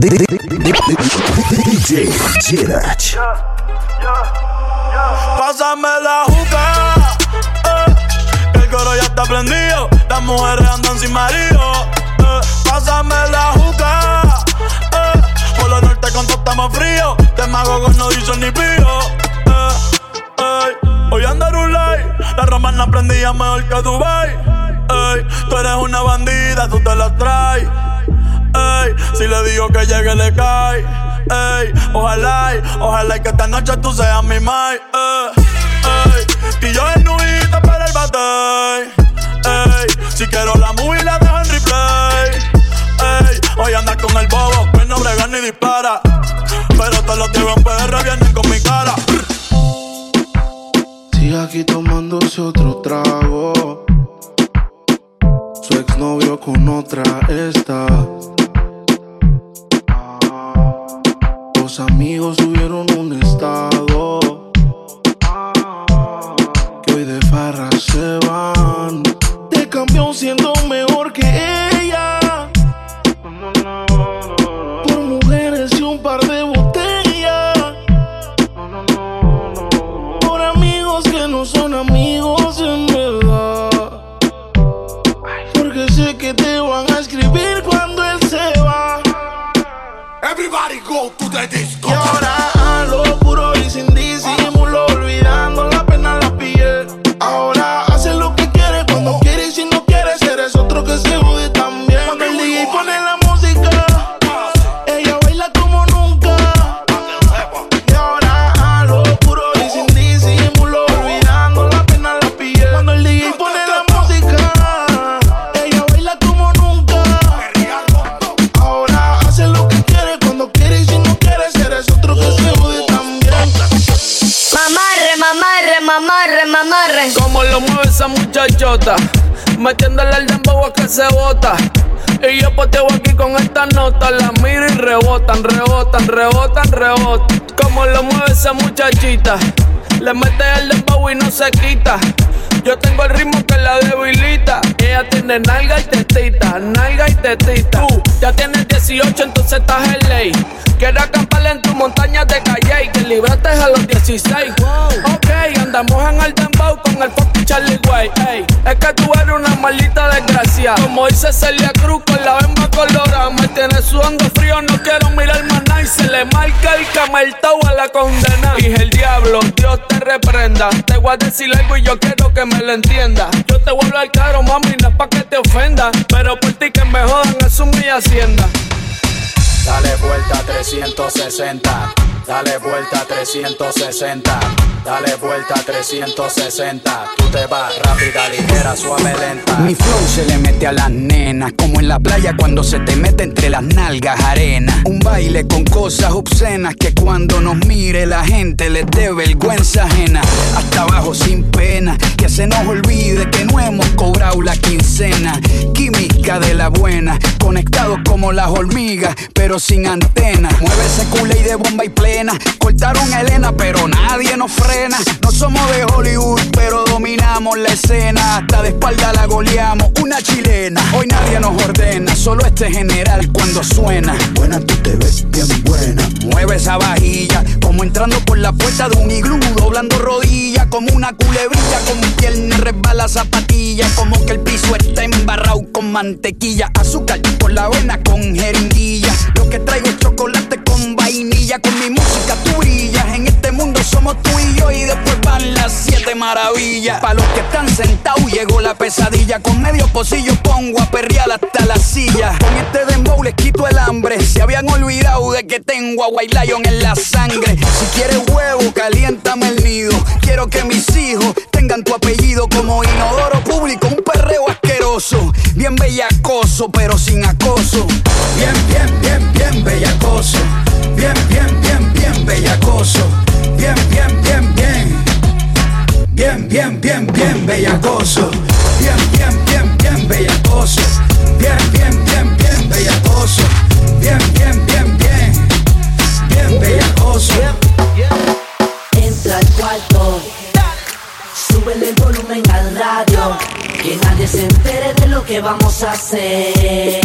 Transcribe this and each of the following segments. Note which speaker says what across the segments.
Speaker 1: DJ Gerard.
Speaker 2: Pásame la juca. Eh, el coro ya está prendido. Las mujeres andan sin marido. Eh, pásame la juca. Eh, por lo norte con todo estamos frío. Te mago no dicen ni pío. Eh, Hoy andar un like. La romana prendía mejor que Dubai. Tú eres una bandida, le digo que llegue, le cae. Ey, ojalá, ojalá que esta noche tú seas mi mai. Ey, y yo en nuita para el bate. Ey, si quiero la movie la dejo en replay. Ey, hoy anda con el bobo, que no brega ni dispara. Pero todos los tíos en PR vienen con mi cara.
Speaker 3: Sigue aquí tomándose otro trago. Su exnovio con otra está. Amigos se
Speaker 4: bota. Y yo poteo aquí con esta nota, la miro y rebotan, rebotan, rebotan, rebotan. Como lo mueve esa muchachita, le mete el dembow y no se quita. Yo tengo el ritmo que la debilita. Ella tiene nalga y tetita, nalga y tetita. Tú ya tienes 18, entonces estás en ley. Quiero acamparle en tu montaña de calle y que libraste a los 16. Ok, andamos en el dembow con el fucking Charlie Way. Ey, es que tú eres una maldita desgracia. Como dice Celia Cruz con la bemba colorada. Me tienes sudando frío, no quiero mirar más nada. Le marca el cameltao a la condena. Dije el diablo, Dios te reprenda. Te voy a decir algo y yo quiero que me lo entienda. Yo te voy a hablar claro, mami, no es pa' que te ofenda. Pero por ti que me jodan, eso es mi hacienda.
Speaker 5: Dale vuelta 360. Dale vuelta 360. Dale vuelta 360. Tú te vas rápida, ligera, suave, lenta.
Speaker 6: Mi flow se le mete a las nenas, como en la playa cuando se te mete entre las nalgas arena. Un baile con cosas obscenas que cuando nos mire la gente les dé vergüenza ajena. Hasta abajo sin pena, que se nos olvide que no hemos cobrado la quincena. De la buena, conectados como las hormigas, pero sin antena. Mueve ese culé y de bomba y plena. Cortaron a Elena, pero nadie nos frena. No somos de Hollywood, pero dominamos la escena. Hasta de espalda la goleamos, una chilena. Hoy nadie nos ordena, solo este general cuando suena.
Speaker 1: Buena, tú te ves bien buena.
Speaker 6: Mueve esa vajilla, como entrando por la puerta de un iglú, doblando rodillas, como una culebrilla, con pierna resbala zapatilla, como que el piso está embarrado mantequilla, azúcar por la avena con jeringuilla. Lo que traigo es chocolate con vainilla, con mi música tú. Somos tú y yo, y después van las siete maravillas. Para los que están sentados llegó la pesadilla, con medio pocillo pongo a perrear hasta la silla. Con este dembow les quito el hambre, se habían olvidado de que tengo a White Lion en la sangre. Si quieres huevo, caliéntame el nido. Quiero que mis hijos tengan tu apellido como inodoro público, un perreo asqueroso. Bien bellacoso, pero sin acoso.
Speaker 1: Bien, bien, bien, bien bellacoso. Bellacoso. Bien, bien, bien, bien bellacoso. Bien, bien, bien, bien bellacoso. Bien, bien, bien, bien. Bien bellacoso.
Speaker 7: Entra al cuarto. Súbele el volumen al radio, que nadie se entere de lo que vamos a hacer.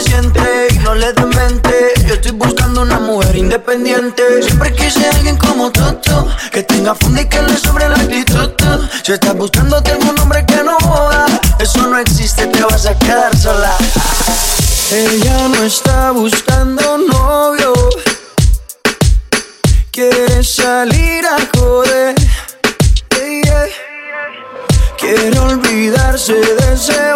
Speaker 8: Siente y no le mente. Yo estoy buscando una mujer independiente. Siempre quise alguien como tú, que tenga funda y que le sobre la actitud. Si estás buscando algún hombre que no joda, eso no existe, te vas a quedar sola. Ella no está buscando novio, quiere salir a joder. Quiere olvidarse de ese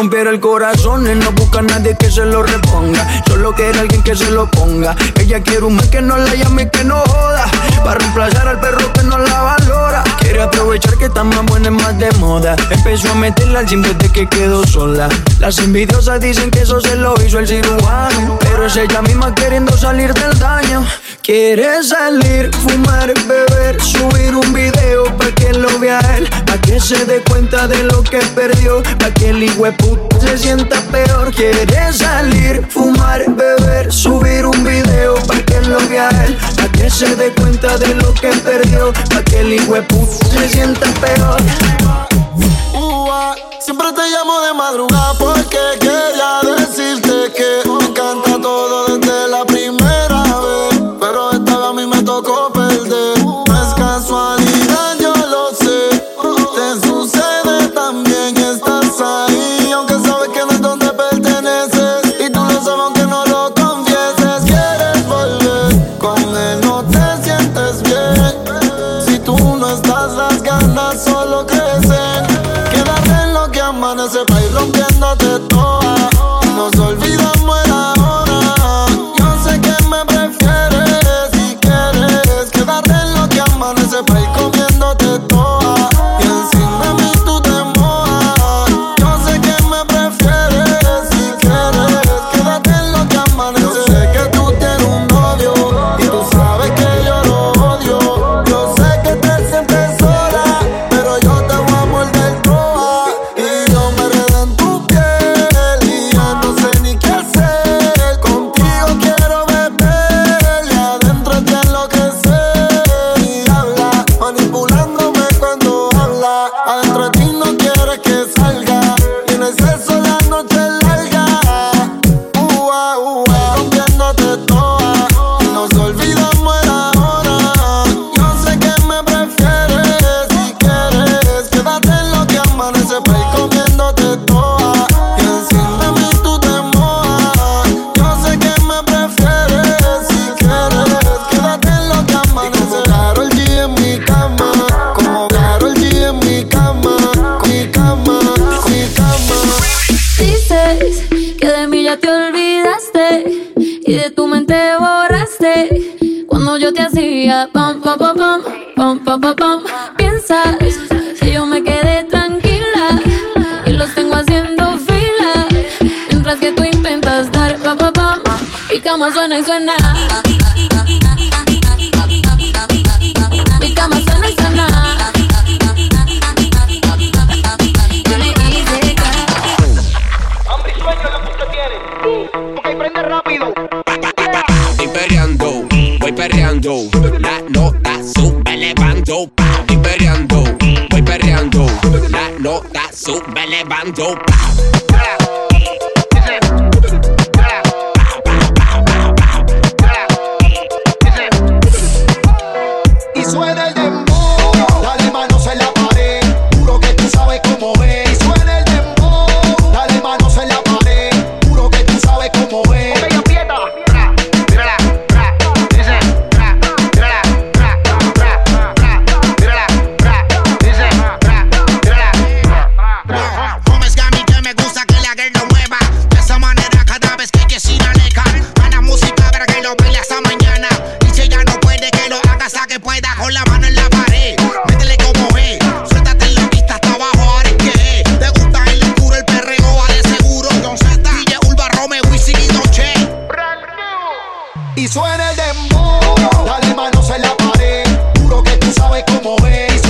Speaker 8: rompieron el corazón, él no busca a nadie que se lo reponga. Solo quiere alguien que se lo ponga. Ella quiere un man que no la llame y que no joda. Para reemplazar al perro que no la valora. Quiere aprovechar que está más buena y más de moda. Empezó a meterla al gym desde que quedó sola. Las envidiosas dicen que eso se lo hizo el cirujano. Pero es ella misma queriendo salir del daño. Quiere salir, fumar, beber, subir un video para que lo vea él, para que se dé cuenta de lo que perdió, para que el puto se sienta peor. Quiere salir, fumar, beber, subir un video para que lo vea él, se dé cuenta de lo que perdió, para que el puto se sienta peor.
Speaker 9: siempre te llamo de madrugada porque quería decirte solo crecen. Quédate en lo que amanece para ir rompiéndote
Speaker 10: pam. Piensas que yo me quedé tranquila y los tengo haciendo fila. Mientras que tú intentas dar pam, pam, pam. Y cama suena y suena. bando. Pow. Y suena
Speaker 11: el dembow, dale manos en la pared, juro que tú sabes cómo es.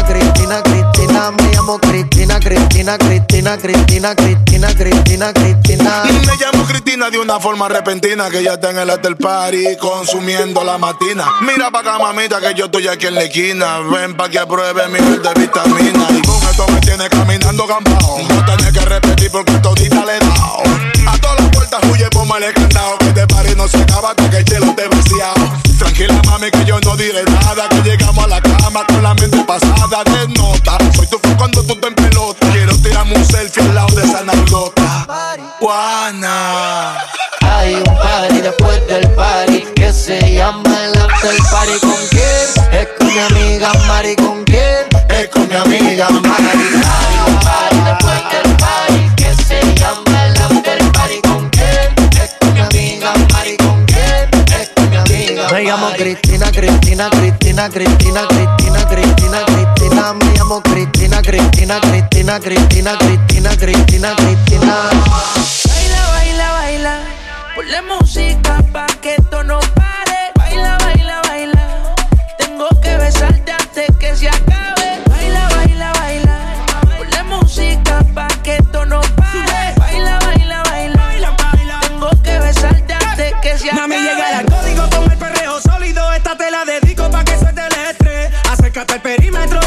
Speaker 12: Cristina, Cristina. Me llamo Cristina, Cristina, Cristina, Cristina, Cristina, Cristina, Cristina.
Speaker 13: Me llamo Cristina de una forma repentina que ya está en el hotel party consumiendo la matina. Mira pa' acá, mamita, que yo estoy aquí en la esquina. Ven pa' que apruebe mi de vitamina. Y con esto me tiene caminando gambao. No tenés que repetir porque todita le he dado. A todas las puertas huye, el candado. Que este party no se acaba hasta que el chelo te vaciado. Tranquila, mami, que yo no diré nada. Que llegamos a la cama con la mente pasada de nota. Soy tu fan cuando tú te en pelota. Quiero tirarme un selfie al lado de esa anécdota. Juana.
Speaker 12: Hay un party después del party que se llama el after party. ¿Con quién? Es con mi amiga Mari. ¿Con quién? Es con mi amiga Mari. Hay un party después del party que se llama el after party. ¿Con quién? Es con mi amiga Mari. ¿Con quién? Es con mi amiga Me llamo Cristina, Cristina, Cristina, Cristina, Cristina, Llamo Cristina, Cristina, Cristina, Cristina, Cristina, Cristina, Cristina.
Speaker 14: Baila, baila, baila Ponle música pa' que esto no pare. Baila, baila, baila. Tengo que besarte antes que se acabe. Baila, baila, baila. Ponle música pa' que esto no pare. Baila, baila, baila. Tengo que besarte antes que se acabe.
Speaker 15: Mami, llega el código con el perreo sólido. Esta te la dedico pa' que suelte el estrés. Acércate al perímetro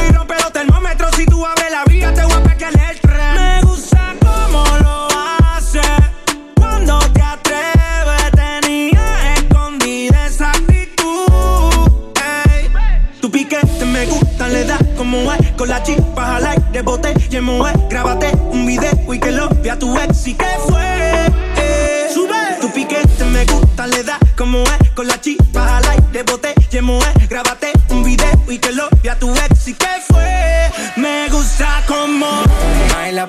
Speaker 15: Con la chispa al aire bote y Grábate un video y que lo vea tu ex. Y que fue eh, Sube. Tu piquete me gusta le da como es Con la chispa al aire bote y Grábate un video y que lo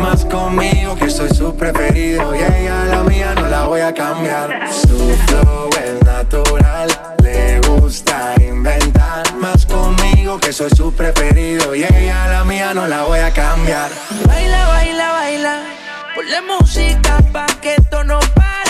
Speaker 12: Más conmigo que soy su preferido Y ella la mía no la voy a cambiar. Su flow es natural Le gusta inventar. Más conmigo que soy su preferido Y ella la mía no la voy a cambiar.
Speaker 14: Baila, baila, baila Ponle música pa' que esto no pare.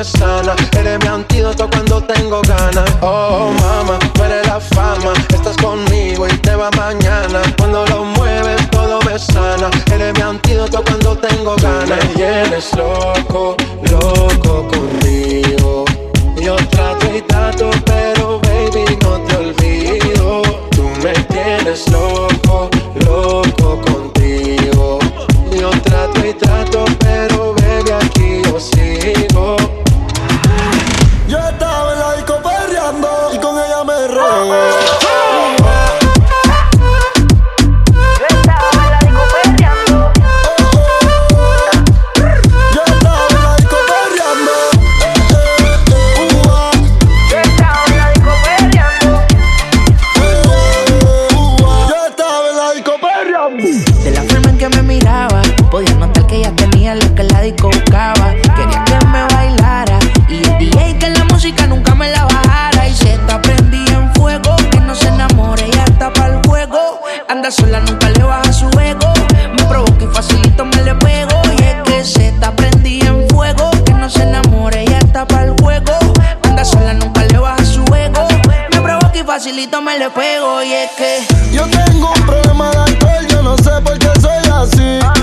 Speaker 16: es. Eres mi antídoto cuando tengo ganas. Oh, mama, tú eres la fama. Estás conmigo y te va mañana. Cuando lo mueves, todo me sana. Eres mi antídoto cuando tengo ganas.
Speaker 14: Me llenes, Lord. y
Speaker 17: es que
Speaker 9: yo tengo un problema de alcohol, yo no sé por qué soy así.